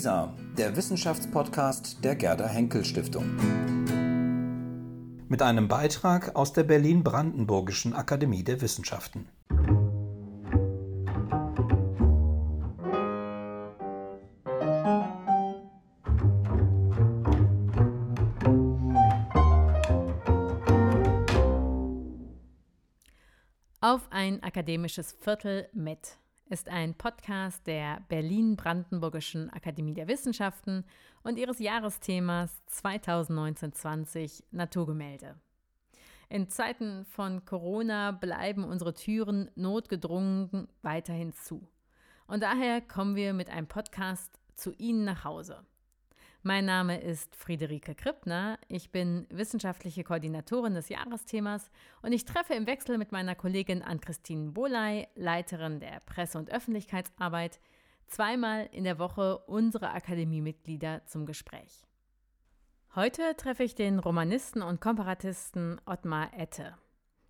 WISA, der Wissenschaftspodcast der Gerda Henkel Stiftung. Mit einem Beitrag aus der Berlin-Brandenburgischen Akademie der Wissenschaften. Auf ein akademisches Viertel mit ist ein Podcast der Berlin-Brandenburgischen Akademie der Wissenschaften und ihres Jahresthemas 2019-20 Naturgemälde. In Zeiten von Corona bleiben unsere Türen notgedrungen weiterhin zu. Und daher kommen wir mit einem Podcast zu Ihnen nach Hause. Mein Name ist Friederike Krippner. Ich bin wissenschaftliche Koordinatorin des Jahresthemas und ich treffe im Wechsel mit meiner Kollegin Ann-Christine Boley, Leiterin der Presse- und Öffentlichkeitsarbeit, zweimal in der Woche unsere Akademiemitglieder zum Gespräch. Heute treffe ich den Romanisten und Komparatisten Ottmar Ette.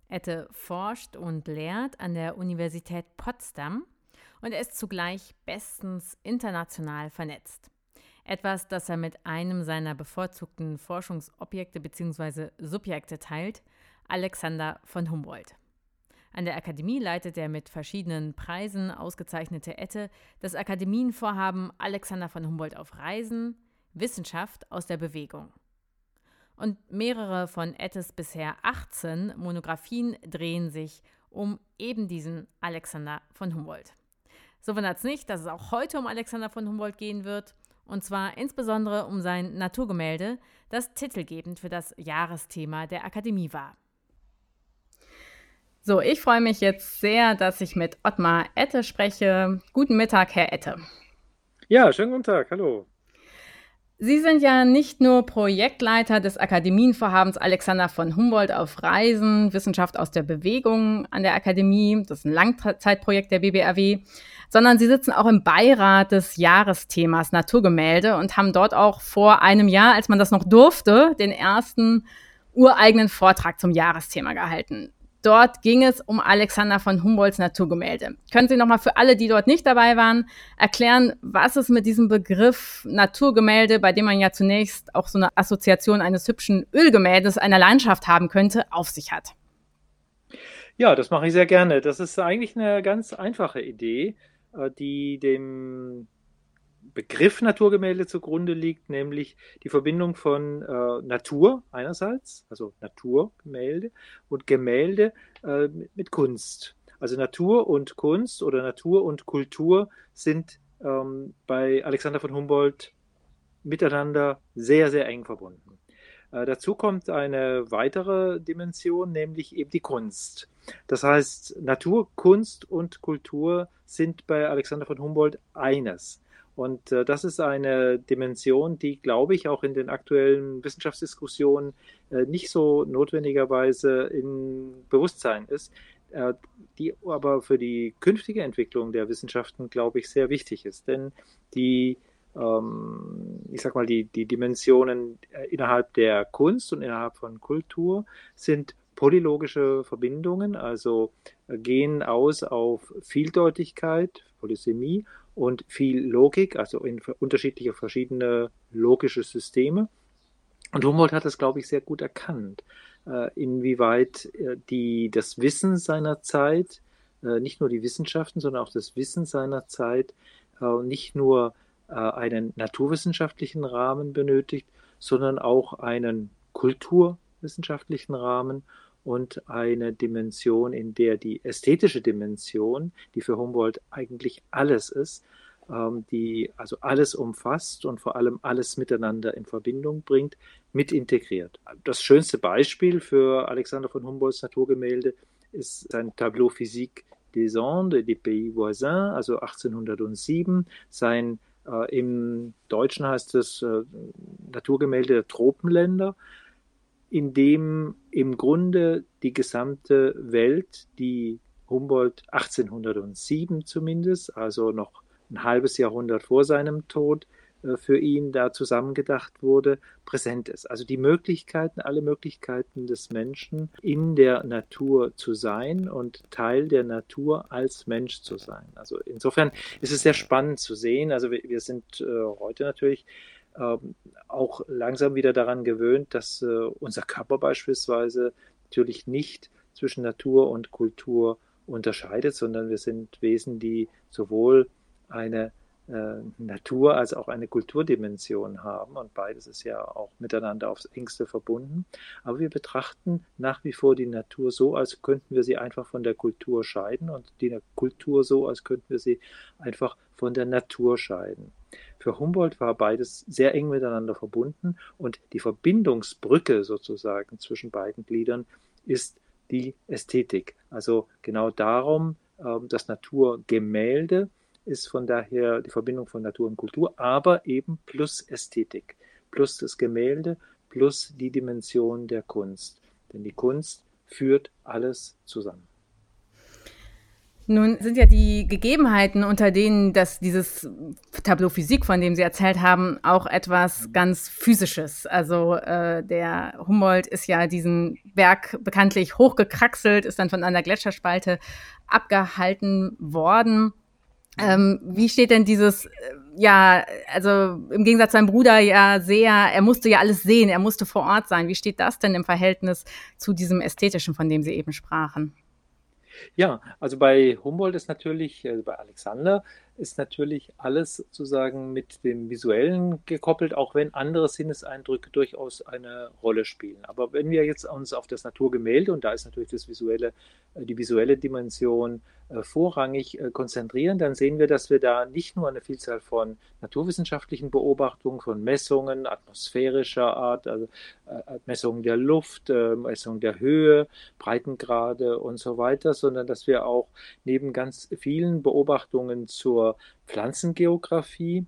Ette forscht und lehrt an der Universität Potsdam und er ist zugleich bestens international vernetzt. Etwas, das er mit einem seiner bevorzugten Forschungsobjekte bzw. Subjekte teilt, Alexander von Humboldt. An der Akademie leitet er mit verschiedenen Preisen ausgezeichnete Ette das Akademienvorhaben Alexander von Humboldt auf Reisen, Wissenschaft aus der Bewegung. Und mehrere von Ettes bisher 18 Monographien drehen sich um eben diesen Alexander von Humboldt. So wundert es nicht, dass es auch heute um Alexander von Humboldt gehen wird und zwar insbesondere um sein Naturgemälde, das titelgebend für das Jahresthema der Akademie war. So, ich freue mich jetzt sehr, dass ich mit Ottmar Ette spreche. Guten Mittag, Herr Ette. Ja, schönen guten Tag, hallo. Sie sind ja nicht nur Projektleiter des Akademienvorhabens Alexander von Humboldt auf Reisen, Wissenschaft aus der Bewegung an der Akademie, das ist ein Langzeitprojekt der BBRW, sondern sie sitzen auch im Beirat des Jahresthemas Naturgemälde und haben dort auch vor einem Jahr, als man das noch durfte, den ersten ureigenen Vortrag zum Jahresthema gehalten. Dort ging es um Alexander von Humboldts Naturgemälde. Können Sie nochmal für alle, die dort nicht dabei waren, erklären, was es mit diesem Begriff Naturgemälde, bei dem man ja zunächst auch so eine Assoziation eines hübschen Ölgemäldes einer Landschaft haben könnte, auf sich hat? Ja, das mache ich sehr gerne. Das ist eigentlich eine ganz einfache Idee. Äh, die dem Begriff Naturgemälde zugrunde liegt, nämlich die Verbindung von äh, Natur einerseits, also Naturgemälde, und Gemälde äh, mit Kunst. Also Natur und Kunst oder Natur und Kultur sind ähm, bei Alexander von Humboldt miteinander sehr, sehr eng verbunden. Äh, dazu kommt eine weitere Dimension, nämlich eben die Kunst. Das heißt, Natur, Kunst und Kultur sind bei Alexander von Humboldt eines. Und äh, das ist eine Dimension, die, glaube ich, auch in den aktuellen Wissenschaftsdiskussionen äh, nicht so notwendigerweise in Bewusstsein ist, äh, die aber für die künftige Entwicklung der Wissenschaften, glaube ich, sehr wichtig ist. Denn die ähm, ich sag mal, die, die Dimensionen äh, innerhalb der Kunst und innerhalb von Kultur sind polylogische Verbindungen, also äh, gehen aus auf Vieldeutigkeit, Polysemie und viel Logik, also in unterschiedliche verschiedene logische Systeme. Und Humboldt hat das, glaube ich, sehr gut erkannt, äh, inwieweit die, das Wissen seiner Zeit, nicht nur die Wissenschaften, sondern auch das Wissen seiner Zeit, nicht nur äh, einen naturwissenschaftlichen Rahmen benötigt, sondern auch einen kulturwissenschaftlichen Rahmen und eine Dimension, in der die ästhetische Dimension, die für Humboldt eigentlich alles ist, ähm, die also alles umfasst und vor allem alles miteinander in Verbindung bringt, mit integriert. Das schönste Beispiel für Alexander von Humboldts Naturgemälde ist sein Tableau Physique des Andes des Pays Voisins, also 1807, sein äh, Im Deutschen heißt es äh, Naturgemälde der Tropenländer, in dem im Grunde die gesamte Welt, die Humboldt 1807 zumindest, also noch ein halbes Jahrhundert vor seinem Tod, äh, für ihn da zusammengedacht wurde, präsent ist. Also die Möglichkeiten, alle Möglichkeiten des Menschen in der Natur zu sein und Teil der Natur als Mensch zu sein. Also insofern ist es sehr spannend zu sehen. Also wir, sind äh, heute natürlich auch langsam wieder daran gewöhnt, dass äh, unser Körper beispielsweise natürlich nicht zwischen Natur und Kultur unterscheidet, sondern wir sind Wesen, die sowohl eine äh, Natur als auch eine Kulturdimension haben und beides ist ja auch miteinander aufs engste verbunden. Aber wir betrachten nach wie vor die Natur so, als könnten wir sie einfach von der Kultur scheiden und die Kultur so, als könnten wir sie einfach von der Natur scheiden. Für Humboldt war beides sehr eng miteinander verbunden und die Verbindungsbrücke sozusagen zwischen beiden Gliedern ist die Ästhetik. Also genau darum, ähm, das Naturgemälde ist von daher die Verbindung von Natur und Kultur, aber eben plus Ästhetik, plus das Gemälde, plus die Dimension der Kunst. Denn die Kunst führt alles zusammen. Nun sind ja die Gegebenheiten, unter denen das, dieses Tableau Physik, von dem Sie erzählt haben, auch etwas ganz Physisches. Also äh, der Humboldt ist ja diesen Berg bekanntlich hochgekraxelt, ist dann von einer Gletscherspalte abgehalten worden. Ähm, wie steht denn dieses, äh, ja, also im Gegensatz zu seinem Bruder ja sehr, er musste ja alles sehen, er musste vor Ort sein. Wie steht das denn im Verhältnis zu diesem Ästhetischen, von dem Sie eben sprachen? Ja, also bei Humboldt ist natürlich, also bei Alexander ist natürlich alles sozusagen mit dem Visuellen gekoppelt, auch wenn andere Sinneseindrücke durchaus eine Rolle spielen. Aber wenn wir jetzt uns auf das Naturgemälde, und da ist natürlich das visuelle, äh, die visuelle Dimension vorrangig äh, konzentrieren, dann sehen wir, dass wir da nicht nur eine Vielzahl von naturwissenschaftlichen Beobachtungen, von Messungen atmosphärischer Art, also Messungen der Luft, Messungen der Höhe, Breitengrade und so weiter, sondern dass wir auch neben ganz vielen Beobachtungen zur Pflanzengeographie,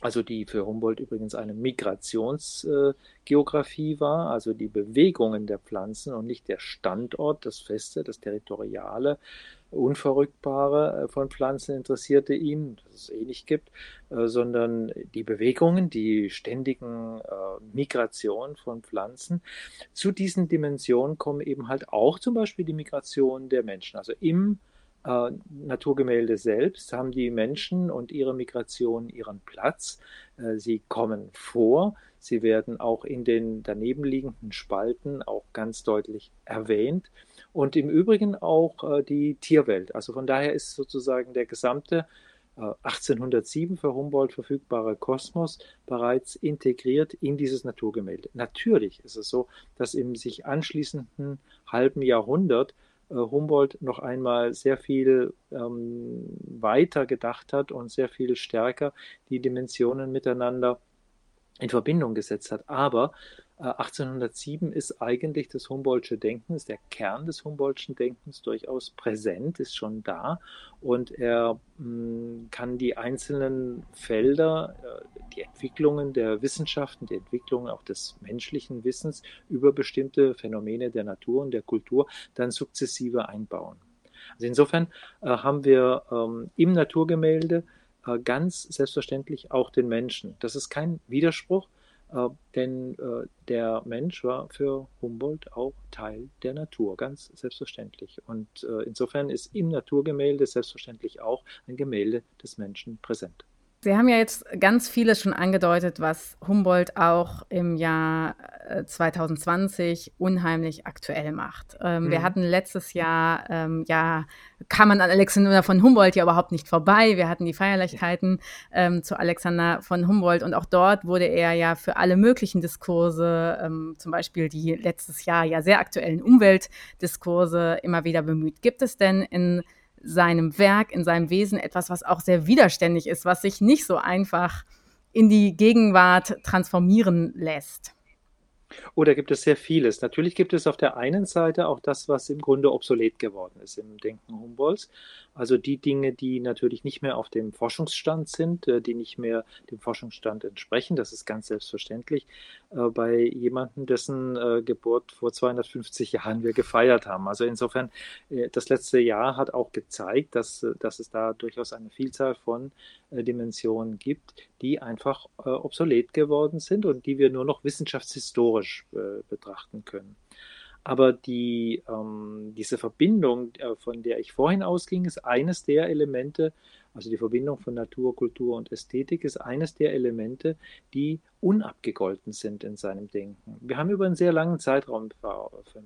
also die für Humboldt übrigens eine Migrationsgeographie war, also die Bewegungen der Pflanzen und nicht der Standort, das Feste, das Territoriale, Unverrückbare äh, von Pflanzen interessierte ihn, dass es eh nicht gibt, äh, sondern die Bewegungen, die ständigen äh, Migrationen von Pflanzen. Zu diesen Dimensionen kommen eben halt auch zum Beispiel die Migration der Menschen. Also im Naturgemälde selbst haben die Menschen und ihre Migration ihren Platz. Sie kommen vor. Sie werden auch in den daneben liegenden Spalten auch ganz deutlich erwähnt. Und im Übrigen auch äh, die Tierwelt. Also von daher ist sozusagen der gesamte 1807 für Humboldt verfügbare Kosmos bereits integriert in dieses Naturgemälde. Natürlich ist es so, dass im sich anschließenden halben Jahrhundert äh, Humboldt noch einmal sehr viel ähm, weiter gedacht hat und sehr viel stärker die Dimensionen miteinander in Verbindung gesetzt hat. Aber 1807 äh, ist eigentlich das Humboldtsche Denken, ist der Kern des Humboldtschen Denkens durchaus präsent, ist schon da und er mh, mm, kann die einzelnen Felder, äh, die Entwicklungen der Wissenschaften, die Entwicklungen auch des menschlichen Wissens über bestimmte Phänomene der Natur und der Kultur dann sukzessive einbauen. Also insofern äh, haben wir ähm, im Naturgemälde äh, ganz selbstverständlich auch den Menschen. Das ist kein Widerspruch, äh, denn äh, der Mensch war für Humboldt auch Teil der Natur, ganz selbstverständlich. Und äh, insofern ist im Naturgemälde selbstverständlich auch ein Gemälde des Menschen präsent. Sie haben ja jetzt ganz vieles schon angedeutet, was Humboldt auch im Jahr 2020 äh, unheimlich aktuell macht. Ähm, mhm. Wir hatten letztes Jahr, ähm, ja, kam man an Alexander von Humboldt ja überhaupt nicht vorbei. Wir hatten die Feierlichkeiten ähm, zu Alexander von Humboldt und auch dort wurde er ja für alle möglichen Diskurse, ähm, zum Beispiel die letztes Jahr ja sehr aktuellen Umweltdiskurse, immer wieder bemüht. Gibt es denn in seinem Werk, in seinem Wesen etwas, was auch sehr widerständig ist, was sich nicht so einfach in die Gegenwart transformieren lässt. Oder gibt es sehr vieles? Natürlich gibt es auf der einen Seite auch das, was im Grunde obsolet geworden ist im Denken Humboldts. Also die Dinge, die natürlich nicht mehr auf dem Forschungsstand sind, äh, die nicht mehr dem Forschungsstand entsprechen. Das ist ganz selbstverständlich äh, bei jemandem, dessen äh, Geburt vor 250 Jahren wir gefeiert haben. Also insofern, das letzte Jahr hat auch gezeigt, dass, dass es da durchaus eine Vielzahl von Dimensionen gibt, die einfach obsolet geworden sind und die wir nur noch wissenschaftshistorisch betrachten können. Aber die, ähm, diese Verbindung, äh, von der ich vorhin ausging, ist eines der Elemente, also die Verbindung von Natur, Kultur und Ästhetik ist eines der Elemente, die unabgegolten sind in seinem Denken. Wir haben über einen sehr langen Zeitraum im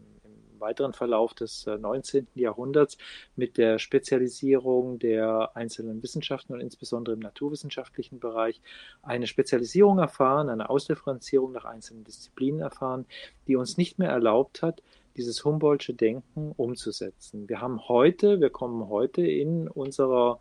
weiteren Verlauf des 19. Äh, Jahrhunderts mit der Spezialisierung der einzelnen Wissenschaften und insbesondere im naturwissenschaftlichen Bereich eine Spezialisierung erfahren, eine Ausdifferenzierung nach einzelnen Disziplinen erfahren, die uns nicht mehr erlaubt hat, dieses Humboldtsche Denken umzusetzen. Wir haben heute, wir kommen heute in unserer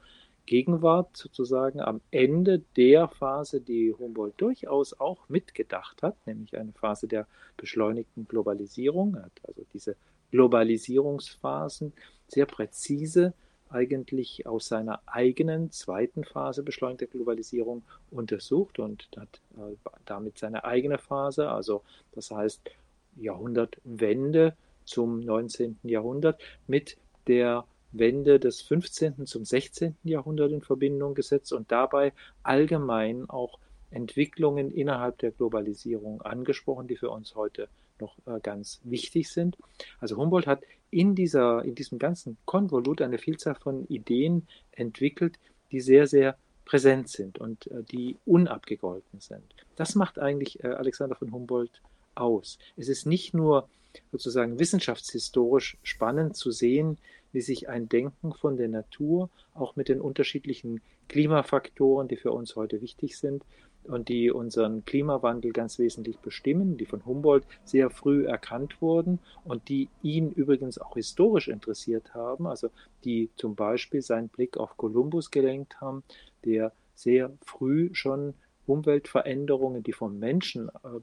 Gegenwart sozusagen am Ende der Phase, die Humboldt durchaus auch mitgedacht hat, nämlich eine Phase der beschleunigten Globalisierung. Er hat also diese Globalisierungsphasen sehr präzise eigentlich aus seiner eigenen zweiten Phase beschleunigter Globalisierung untersucht und hat äh, damit seine eigene Phase, also das heißt Jahrhundertwende zum 19. Jahrhundert mit der Wende des 15. zum 16. Jahrhundert in Verbindung gesetzt und dabei allgemein auch Entwicklungen innerhalb der Globalisierung angesprochen, die für uns heute noch äh, ganz wichtig sind. Also Humboldt hat in, dieser, in diesem ganzen Konvolut eine Vielzahl von Ideen entwickelt, die sehr, sehr präsent sind und äh, die unabgegolten sind. Das macht eigentlich äh, Alexander von Humboldt aus. Es ist nicht nur sozusagen wissenschaftshistorisch spannend zu sehen, wie sich ein Denken von der Natur auch mit den unterschiedlichen Klimafaktoren, die für uns heute wichtig sind und die unseren Klimawandel ganz wesentlich bestimmen, die von Humboldt sehr früh erkannt wurden und die ihn übrigens auch historisch interessiert haben, also die zum Beispiel seinen Blick auf Kolumbus gelenkt haben, der sehr früh schon Umweltveränderungen, die vom Menschen äh,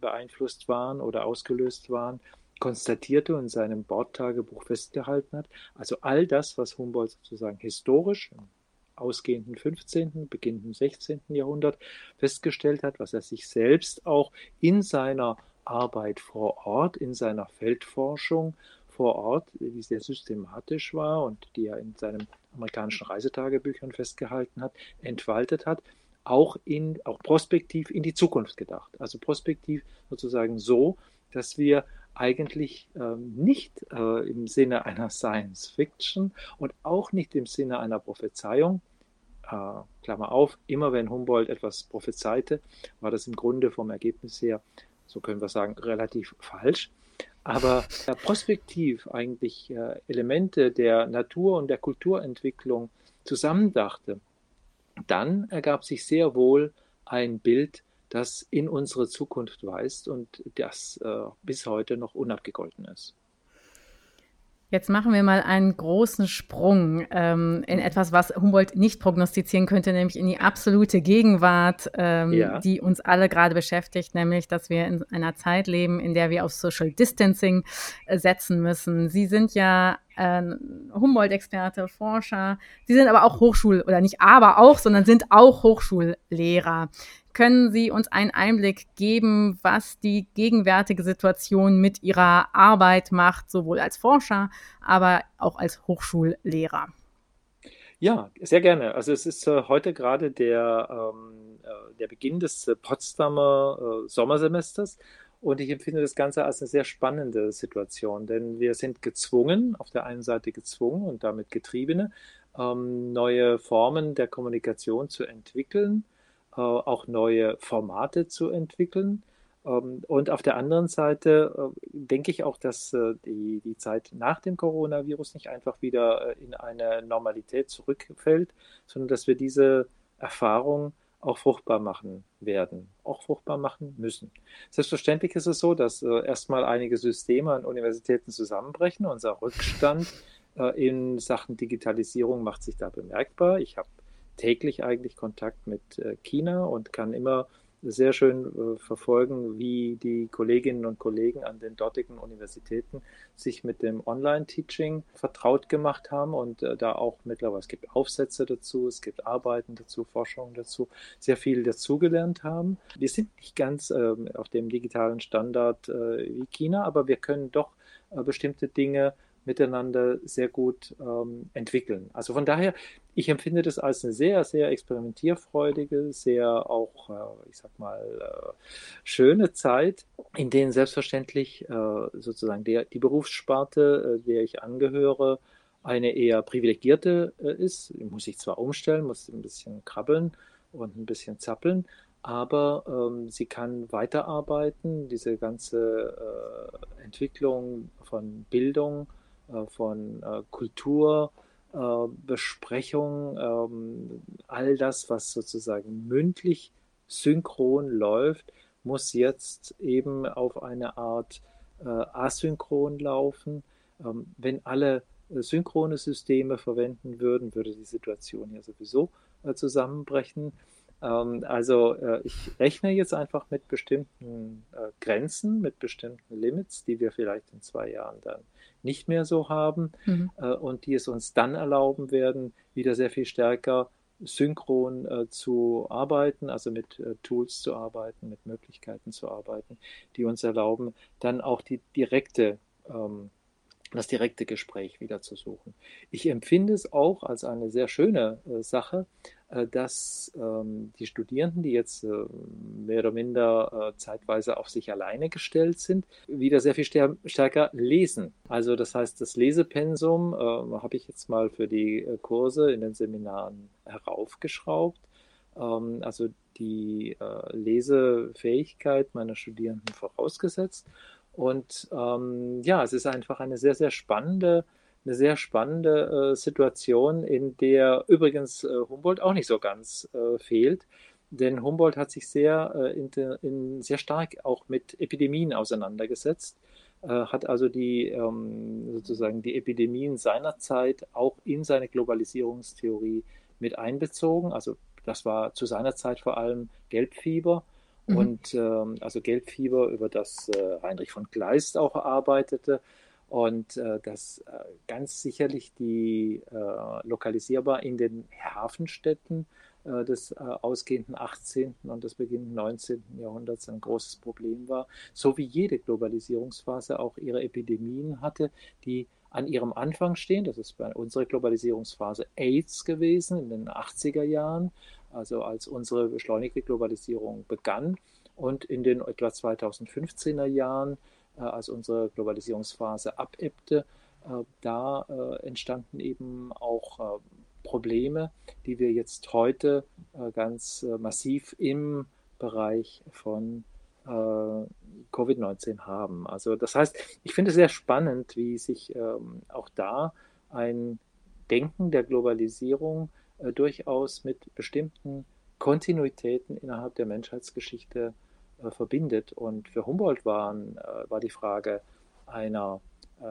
beeinflusst waren oder ausgelöst waren, konstatierte und in seinem Bordtagebuch festgehalten hat. Also all das, was Humboldt sozusagen historisch im ausgehenden 15., beginnenden 16. Jahrhundert festgestellt hat, was er sich selbst auch in seiner Arbeit vor Ort, in seiner Feldforschung vor Ort, die sehr systematisch war und die er in seinen amerikanischen Reisetagebüchern festgehalten hat, entfaltet hat, auch in, auch prospektiv in die Zukunft gedacht. Also prospektiv sozusagen so, dass wir eigentlich ähm, nicht äh, im Sinne einer Science Fiction und auch nicht im Sinne einer Prophezeiung, äh, Klammer auf, immer wenn Humboldt etwas prophezeite, war das im Grunde vom Ergebnis her, so können wir sagen, relativ falsch. Aber äh, prospektiv eigentlich äh, Elemente der Natur- und der Kulturentwicklung zusammendachte, dann ergab sich sehr wohl ein Bild, das in unsere Zukunft weist und das äh, bis heute noch unabgegolten ist. Jetzt machen wir mal einen großen Sprung ähm, in etwas, was Humboldt nicht prognostizieren könnte, nämlich in die absolute Gegenwart, ähm, ja. die uns alle gerade beschäftigt, nämlich, dass wir in einer Zeit leben, in der wir auf Social Distancing äh, setzen müssen. Sie sind ja äh, Humboldt-Experte, Forscher. Sie sind aber auch Hochschul- oder nicht aber auch, sondern sind auch Hochschullehrer. Können Sie uns einen Einblick geben, was die gegenwärtige Situation mit Ihrer Arbeit macht, sowohl als Forscher, aber auch als Hochschullehrer? Ja, sehr gerne. Also es ist äh, heute gerade der, ähm, äh, der Beginn des äh, Potsdamer äh, Sommersemesters und ich empfinde das Ganze als eine sehr spannende Situation, denn wir sind gezwungen, auf der einen Seite gezwungen und damit getriebene, ähm, neue Formen der Kommunikation zu entwickeln auch neue Formate zu entwickeln. Ähm, und auf der anderen Seite äh, denke ich auch, dass äh, die, die Zeit nach dem Coronavirus nicht einfach wieder in eine Normalität zurückfällt, sondern dass wir diese Erfahrung auch fruchtbar machen werden, auch fruchtbar machen müssen. Selbstverständlich ist es so, dass äh, erstmal einige Systeme an Universitäten zusammenbrechen. Unser Rückstand äh, in Sachen Digitalisierung macht sich da bemerkbar. Ich habe täglich eigentlich Kontakt mit äh, China und kann immer sehr schön äh, verfolgen, wie die Kolleginnen und Kollegen an den dortigen Universitäten sich mit dem Online-Teaching vertraut gemacht haben und äh, da auch mittlerweile, es gibt Aufsätze dazu, es gibt Arbeiten dazu, Forschungen dazu, sehr viel dazugelernt haben. Wir sind nicht ganz äh, auf dem digitalen Standard äh, wie China, aber wir können doch äh, bestimmte Dinge miteinander sehr gut ähm, entwickeln. Also von daher, ich empfinde das als eine sehr, sehr experimentierfreudige, sehr auch, äh, ich sag mal, äh, schöne Zeit, in denen selbstverständlich äh, sozusagen der, die Berufssparte, äh, der ich angehöre, eine eher privilegierte äh, ist. Muss ich zwar umstellen, muss ein bisschen krabbeln und ein bisschen zappeln, aber ähm, sie kann weiterarbeiten. Diese ganze äh, Entwicklung von Bildung von äh, Kultur, äh, ähm, all das, was sozusagen mündlich synchron läuft, muss jetzt eben auf eine Art asynchron laufen. Ähm, wenn alle synchrone Systeme verwenden würden, würde die Situation ja sowieso zusammenbrechen. Ähm, also ich rechne jetzt einfach mit bestimmten Grenzen, mit bestimmten Limits, die wir vielleicht in zwei Jahren dann nicht mehr so haben mhm. äh, und die es uns dann erlauben werden, wieder sehr viel stärker synchron äh, zu arbeiten, also mit äh, Tools zu arbeiten, mit Möglichkeiten zu arbeiten, die uns erlauben, dann auch die direkte ähm, das direkte Gespräch wieder zu suchen. Ich empfinde es auch als eine sehr schöne äh, Sache, äh, dass ähm, die Studierenden, die jetzt äh, mehr oder minder äh, zeitweise auf sich alleine gestellt sind, wieder sehr viel stärker lesen. Also das heißt, das Lesepensum äh, habe ich jetzt mal für die äh, Kurse in den Seminaren heraufgeschraubt. Ähm, also die Lesefähigkeit meiner Studierenden vorausgesetzt. Und ähm, ja, es ist einfach eine sehr, sehr spannende, eine sehr spannende äh, Situation, in der übrigens äh, Humboldt auch nicht so ganz äh, fehlt. Denn Humboldt hat sich sehr, äh, in, in, sehr stark auch mit Epidemien auseinandergesetzt, äh, hat also die ähm, sozusagen die Epidemien seiner Zeit auch in seine Globalisierungstheorie mit einbezogen. Also das war zu seiner Zeit vor allem Gelbfieber Mhm. Und ähm, also Gelbfieber, über das äh, Heinrich von Kleist auch erarbeitete und äh, das äh, ganz sicherlich die äh, lokalisierbar in den Hafenstädten äh, des äh, ausgehenden 18. und des beginnenden 19. Jahrhunderts ein großes Problem war, so wie jede Globalisierungsphase auch ihre Epidemien hatte, die an ihrem Anfang stehen. Das ist bei unserer Globalisierungsphase AIDS gewesen in den 80er Jahren also als unsere beschleunigte Globalisierung begann und in den etwa 2015er Jahren, äh, als unsere Globalisierungsphase abebbte, äh, da äh, entstanden eben auch Probleme, die wir jetzt heute ganz massiv im Bereich von Covid-19 haben. Also das heißt, ich finde es sehr spannend, wie sich ähm, auch da ein Denken der Globalisierung äh, durchaus mit bestimmten Kontinuitäten innerhalb der Menschheitsgeschichte äh, verbindet. Und für Humboldt waren, äh, war die Frage einer äh,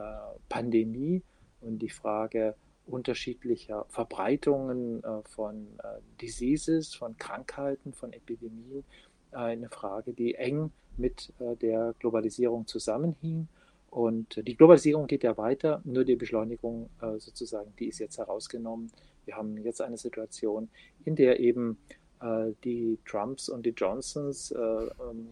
Pandemie und die Frage unterschiedlicher Verbreitungen äh, von äh, Diseases, von Krankheiten, von Epidemien eine Frage, die eng mit der Globalisierung zusammenhing. Und die Globalisierung geht ja weiter, nur die Beschleunigung sozusagen, die ist jetzt herausgenommen wir haben jetzt eine Situation, in der eben äh, die Trumps und die Johnsons äh, ähm,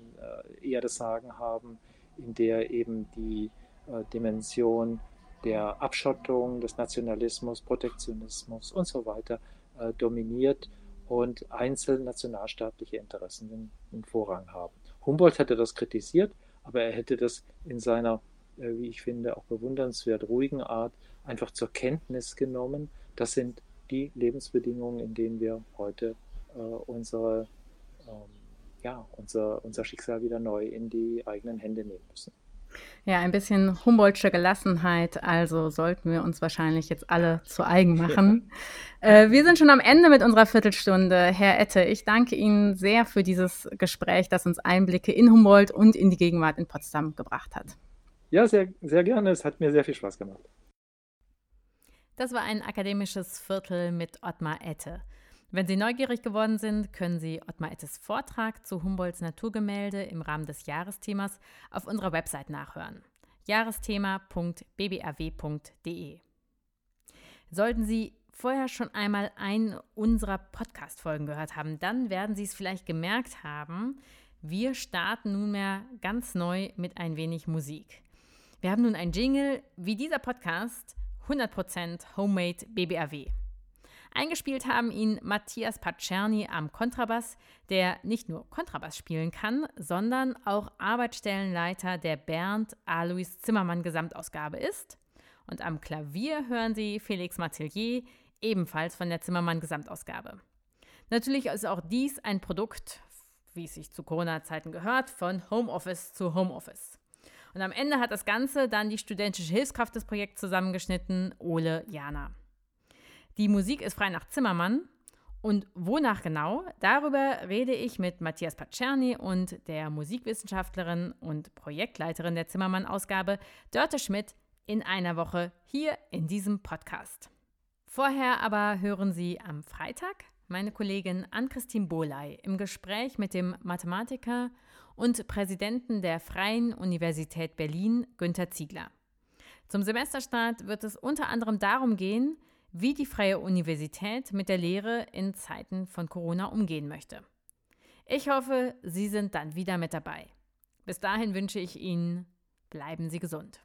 äh, eher das Sagen haben, in der eben die äh, Dimension der Abschottung, des Nationalismus, Protektionismus und so weiter äh, dominiert und einzelne nationalstaatliche Interessen den, Vorrang haben. Humboldt hätte das kritisiert, aber er hätte das in seiner, wie ich finde, auch bewundernswert ruhigen Art einfach zur Kenntnis genommen. Das sind die Lebensbedingungen, in denen wir heute äh, unsere, ähm, ja, unser, unser Schicksal wieder neu in die eigenen Hände nehmen müssen. Ja, ein bisschen Humboldtsche Gelassenheit, also sollten wir uns wahrscheinlich jetzt alle zu eigen machen. Ja. Äh, wir sind schon am Ende mit unserer Viertelstunde. Herr Ette, ich danke Ihnen sehr für dieses Gespräch, das uns Einblicke in Humboldt und in die Gegenwart in Potsdam gebracht hat. Ja, sehr, sehr gerne. Es hat mir sehr viel Spaß gemacht. Das war ein akademisches Viertel mit Ottmar Ette. Wenn Sie neugierig geworden sind, können Sie Ottmar Ettes Vortrag zu Humboldts Naturgemälde im Rahmen des Jahresthemas auf unserer Website nachhören. Jahresthema.bbrw.de Sollten Sie vorher schon einmal einen unserer Podcast-Folgen gehört haben, dann werden Sie es vielleicht gemerkt haben, wir starten nunmehr ganz neu mit ein wenig Musik. Wir haben nun ein Jingle wie dieser Podcast 100% Homemade BBRW. Eingespielt haben ihn Matthias Pacerni am Kontrabass, der nicht nur Kontrabass spielen kann, sondern auch Arbeitsstellenleiter der Bernd Alois Zimmermann Gesamtausgabe ist. Und am Klavier hören Sie Felix Matillier, ebenfalls von der Zimmermann Gesamtausgabe. Natürlich ist auch dies ein Produkt, wie es sich zu Corona-Zeiten gehört, von Homeoffice zu Homeoffice. Und am Ende hat das Ganze dann die studentische Hilfskraft des Projekts zusammengeschnitten, Ole Jana. Die Musik ist frei nach Zimmermann. Und wonach genau? Darüber rede ich mit Matthias Pacerni und der Musikwissenschaftlerin und Projektleiterin der Zimmermann-Ausgabe, Dörte Schmidt, in einer Woche hier in diesem Podcast. Vorher aber hören Sie am Freitag meine Kollegin Ann-Christine Bohley im Gespräch mit dem Mathematiker und Präsidenten der Freien Universität Berlin, Günter Ziegler. Zum Semesterstart wird es unter anderem darum gehen, wie die Freie Universität mit der Lehre in Zeiten von Corona umgehen möchte. Ich hoffe, Sie sind dann wieder mit dabei. Bis dahin wünsche ich Ihnen, bleiben Sie gesund.